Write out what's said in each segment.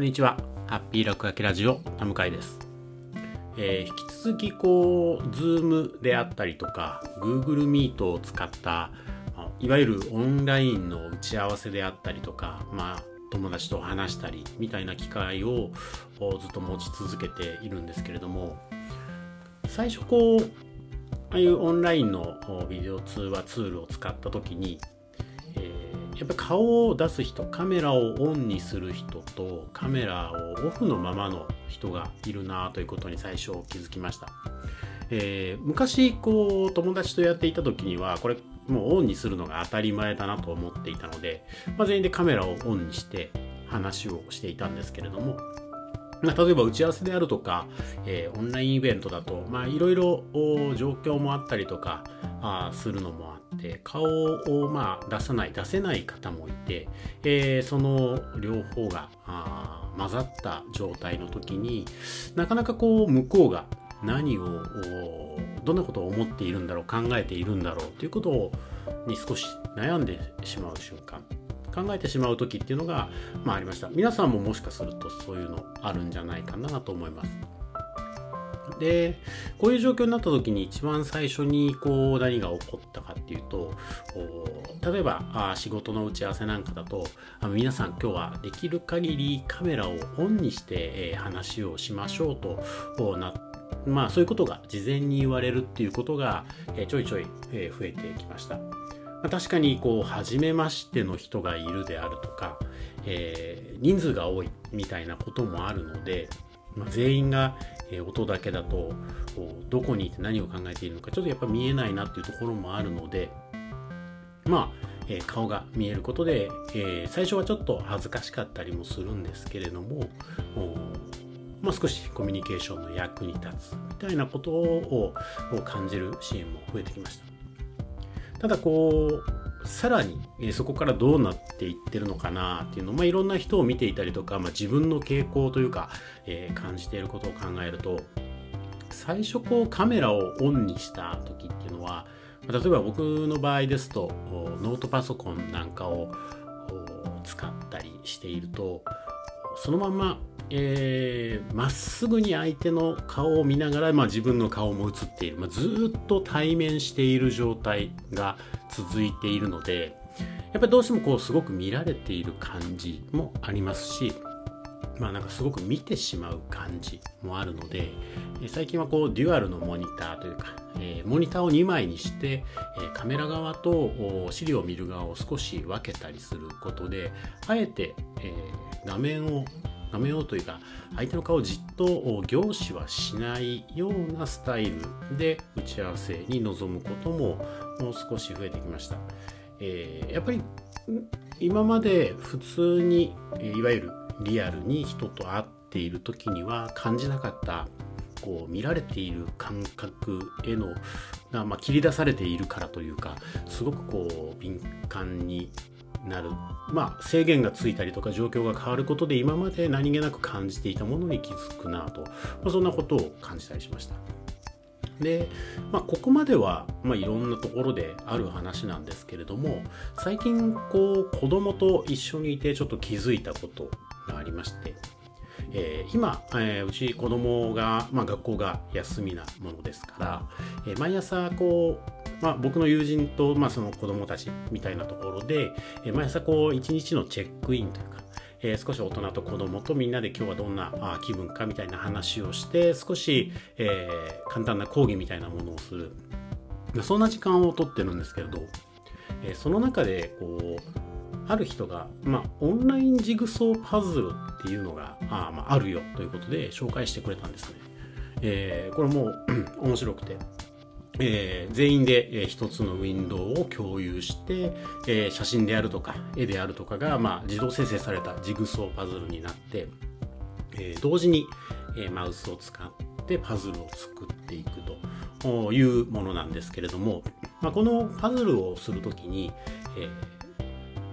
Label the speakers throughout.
Speaker 1: こんにちは。ハッピー落書きラジオ、田向です。えー引き続きこう、Zoom であったりとか、Google Meet を使った、いわゆるオンラインの打ち合わせであったりとか、まあ、友達と話したりみたいな機会をずっと持ち続けているんですけれども、最初こう、ああいうオンラインのビデオ通話ツールを使った時に、やっぱ顔を出す人カメラをオンにする人とカメラをオフのままの人がいるなということに最初気づきました、えー昔こう友達とやっていた時にはこれもうオンにするのが当たり前だなと思っていたので、まあ、全員でカメラをオンにして話をしていたんですけれどもまあ、例えば打ち合わせであるとか、えーオンラインイベントだと、まあ、いろいろ状況もあったりとかあするのもあって顔を、まあ、出さない出せない方もいて、えーその両方があ混ざった状態の時になかなかこう向こうが何をどんなことを思っているんだろう考えているんだろうということに少し悩んでしまう瞬間。考えてしまう時っていうのが、まあ、ありました。皆さんももしかするとそういうのあるんじゃないかなと思います。でこういう状況になった時に一番最初にこう何が起こったかっていうと例えばあ仕事の打ち合わせなんかだとあ皆さん今日はできる限りカメラをオンにして、えー話をしましょうとおなまあそういうことが事前に言われるっていうことが、えちょいちょい、え増えてきました。確かにこう初めましての人がいるであるとか、えー人数が多いみたいなこともあるので、まあ、全員が、音だけだとこうどこにいて何を考えているのかちょっとやっぱ見えないなっていうところもあるのでまあ、えー顔が見えることで、えー最初はちょっと恥ずかしかったりもするんですけれどもまあ、少しコミュニケーションの役に立つみたいなことを感じるシーンも増えてきました。ただこうさらに、えそこからどうなっていってるのかなっていうの、まあ、いろんな人を見ていたりとか、まあ、自分の傾向というか、えー感じていることを考えると最初こうカメラをオンにした時っていうのは例えば僕の場合ですとノートパソコンなんかを使ったりしているとそのまんまえーまっすぐに相手の顔を見ながら、まあ、自分の顔も映っている、まあ、ずっと対面している状態が続いているのでやっぱりどうしてもこうすごく見られている感じもありますしまあなんかすごく見てしまう感じもあるので最近はこうデュアルのモニターというか、えモニターを2枚にして、カメラ側と資料を見る側を少し分けたりすることであえて、え画面を画面をというか相手の顔をじっと凝視はしないようなスタイルで打ち合わせに臨むことももう少し増えてきました。えーやっぱり今まで普通にえいわゆるリアルに人と会っている時には感じなかったこう見られている感覚へのが、まあ、切り出されているからというかすごくこう敏感になる、まあ、制限がついたりとか状況が変わることで今まで何気なく感じていたものに気づくなと、まあ、そんなことを感じたりしました。で、まあ、ここまでは、まあ、いろんなところである話なんですけれども最近こう子供と一緒にいてちょっと気づいたことがありまして、えー今、えーうち子供が、まあ、学校が休みなものですから、えー毎朝こう、まあ、僕の友人と、まあ、その子供たちみたいなところで、え毎朝こう一日のチェックインというかえー少し大人と子供とみんなで今日はどんなあ気分かみたいな話をして少し、えー簡単な講義みたいなものをするまあそんな時間をとってるんですけれど、えーその中でこうある人が、まあ、オンラインジグソーパズルっていうのがあ,、まあ、あるよということで紹介してくれたんですね。えーこれもう面白くて、えー全員で、えー一つのウィンドウを共有して、えー写真であるとか絵であるとかが、まあ、自動生成されたジグソーパズルになって、えー同時に、えーマウスを使ってパズルを作っていくというものなんですけれども、まあ、このパズルをするときに、えー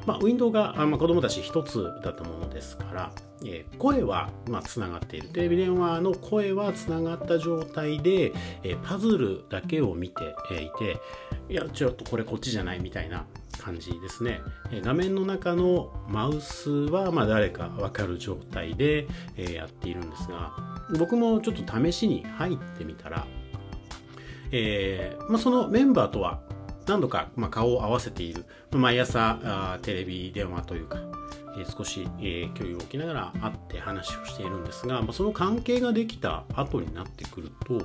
Speaker 1: まあ、ウィンドウが、まあ、子供たち一つだったものですから、えー声は、まあ、つながっている。テレビ電話の声はつながった状態で、えーパズルだけを見ていて、いや、ちょっとこれこっちじゃないみたいな感じですねえ。画面の中のマウスはま誰かわかる状態でえやっているんですが、僕もちょっと試しに入ってみたら、えーまあ、そのメンバーとは何度か、まあ、顔を合わせている、まあ毎朝あテレビ電話というか、えー、少し、えー、距離を置きながら会って話をしているんですが、まあ、その関係ができた後になってくると、ま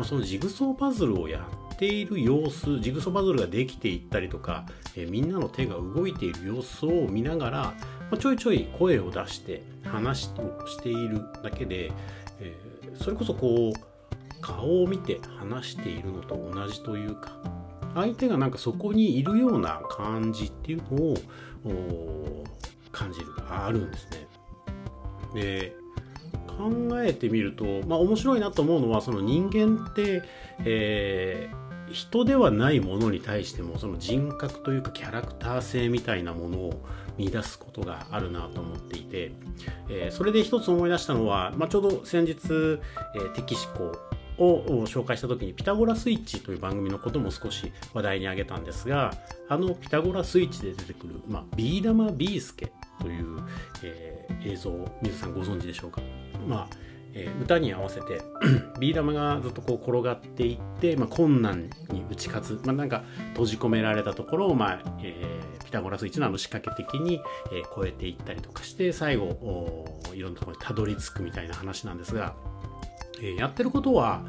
Speaker 1: あ、そのジグソーパズルをやっている様子ジグソーパズルができていったりとか、えー、みんなの手が動いている様子を見ながら、まあ、ちょいちょい声を出して話をしているだけで、えー、それこそこう顔を見て話しているのと同じというか相手がなんかそこにいるような感じっていうのを感じるあるんですね。で考えてみると、まあ、面白いなと思うのはその人間って、えー、人ではないものに対してもその人格というかキャラクター性みたいなものを見出すことがあるなと思っていて、えー、それで一つ思い出したのは、まあ、ちょうど先日、えー、テキシコを紹介した時にピタゴラスイッチという番組のことも少し話題に挙げたんですがあのピタゴラスイッチで出てくる、まあ、ビー玉ビースケという、えー、映像を皆さんご存知でしょうか、まあえー、歌に合わせて ビー玉がずっとこう転がっていって、まあ、困難に打ち勝つ、まあ、なんか閉じ込められたところを、まあえー、ピタゴラスイッチのあの仕掛け的に、えー、超えていったりとかして最後いろんなところにたどり着くみたいな話なんですがえ、やってることは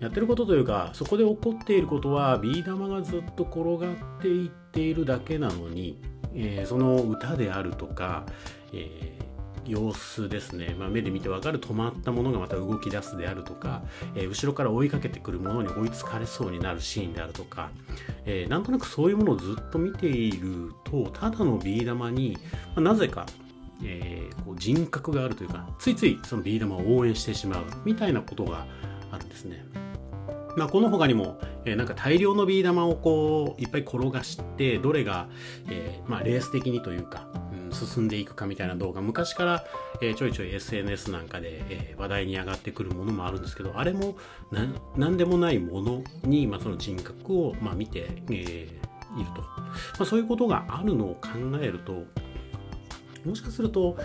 Speaker 1: やってることというかそこで起こっていることはビー玉がずっと転がっていっているだけなのに、えー、その歌であるとか、えー、様子ですね、まあ、目で見てわかる止まったものがまた動き出すであるとか、えー、後ろから追いかけてくるものに追いつかれそうになるシーンであるとか、え、なんとなくそういうものをずっと見ているとただのビー玉に、まあ、なぜかえー、こう人格があるというかついついそのビー玉を応援してしまうみたいなことがあるんですね。まあ、この他にも、えー、なんか大量のビー玉をこういっぱい転がしてどれが、えー、まあ、レース的にというか、うん、進んでいくかみたいな動画昔から、えー、ちょいちょい SNS なんかで、え話題に上がってくるものもあるんですけどあれも何でもないものに、まあ、その人格を、まあ、見て、えいると、まあ、そういうことがあるのを考えるともしかすると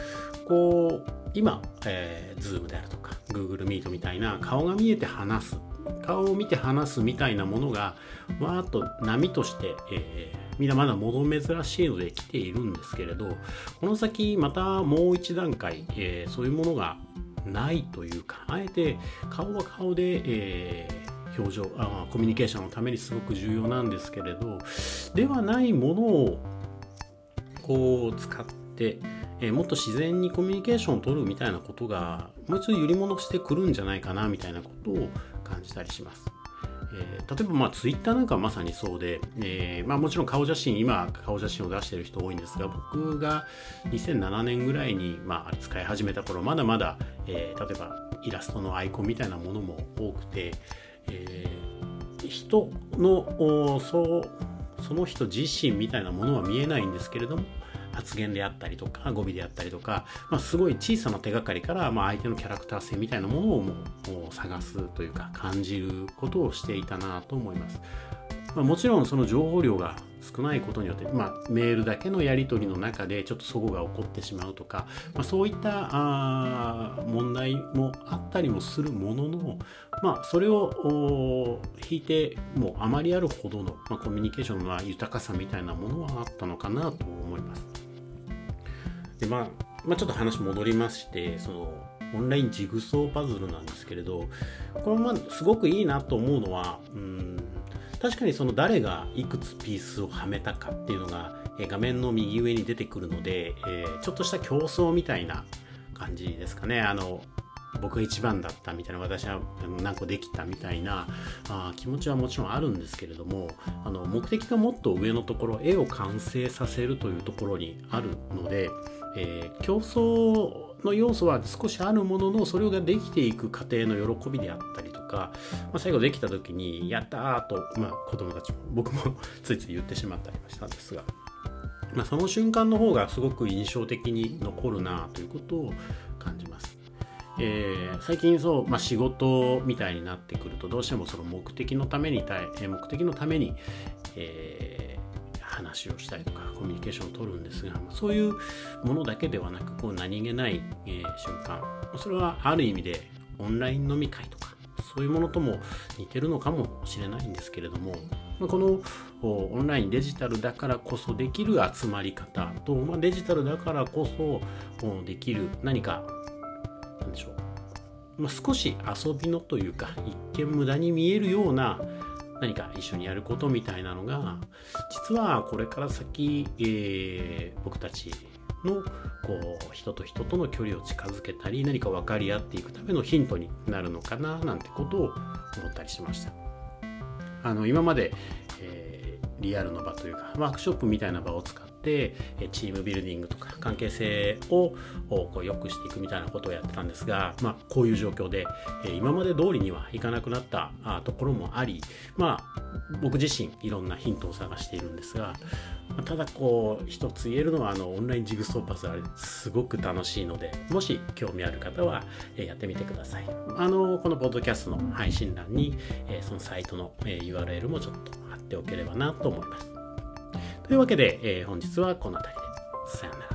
Speaker 1: こう今、えー、Zoom であるとか Google Meet みたいな顔が見えて話す顔を見て話すみたいなものがわーっと波として、えー、みんなまだもの珍しいので来ているんですけれどこの先またもう一段階、えー、そういうものがないというかあえて顔は顔で、えー、表情あコミュニケーションのためにすごく重要なんですけれどではないものをこう使って、えー、もっと自然にコミュニケーションを取るみたいなことがもう一度揺り戻してくるんじゃないかなみたいなことを感じたりします。えー、例えばまあツイッターなんかはまさにそうで、えー、まあ、もちろん顔写真今顔写真を出してる人多いんですが僕が2007年ぐらいにまあ使い始めた頃まだまだ、え、例えばイラストのアイコンみたいなものも多くて、え人のそうその人自身みたいなものは見えないんですけれども発言であったりとか語尾であったりとか、まあ、すごい小さな手がかりから、まあ、相手のキャラクター性みたいなものをもう探すというか感じることをしていたなと思います。まあ、もちろんその情報量が少ないことによって、まあ、メールだけのやり取りの中でちょっと齟齬が起こってしまうとか、まあ、そういったあ問題もあったりもするものの、まあ、それを引いてもうあまりあるほどの、まあ、コミュニケーションの豊かさみたいなものはあったのかなと思います。で、まあ、まあ、ちょっと話戻りましてそのオンラインジグソーパズルなんですけれどこれまあすごくいいなと思うのはうん確かにその誰がいくつピースをはめたかっていうのが、え画面の右上に出てくるので、えー、ちょっとした競争みたいな感じですかね。あの僕が一番だったみたいな私は何個できたみたいなあ気持ちはもちろんあるんですけれどもあの目的がもっと上のところ絵を完成させるというところにあるので、えー、競争の要素は少しあるもののそれができていく過程の喜びであったりとか、まあ、最後できた時に「やった!」と、まあ、子供たちも僕も ついつい言ってしまったりはしたんですが、まあ、その瞬間の方がすごく印象的に残るなということを感じます。えー、最近そう、まあ、仕事みたいになってくるとどうしてもその目的のために目的のために、えー話をしたりとかコミュニケーションを取るんですがそういうものだけではなくこう何気ない、えー、瞬間それはある意味でオンライン飲み会とかそういうものとも似てるのかもしれないんですけれどもこのオンラインデジタルだからこそできる集まり方と、ま、デジタルだからこそできる何かなんでしょう、ま、少し遊びのというか一見無駄に見えるような何か一緒にやることみたいなのが実はこれから先、えー、僕たちのこう人と人との距離を近づけたり何か分かり合っていくためのヒントになるのかななんてことを思ったりしました。あの今まで、えー、リアルの場というかワークショップみたいな場を使ってチームビルディングとか関係性をこう良くしていくみたいなことをやってたんですが、まあ、こういう状況で今まで通りにはいかなくなったところもあり、まあ、僕自身いろんなヒントを探しているんですがただこう一つ言えるのはあのオンラインジグソーパズあれすごく楽しいのでもし興味ある方はやってみてください。あのこのポッドキャストの配信欄にそのサイトの URL もちょっと貼っておければなと思います。というわけで、本日はこの辺りで。さよなら。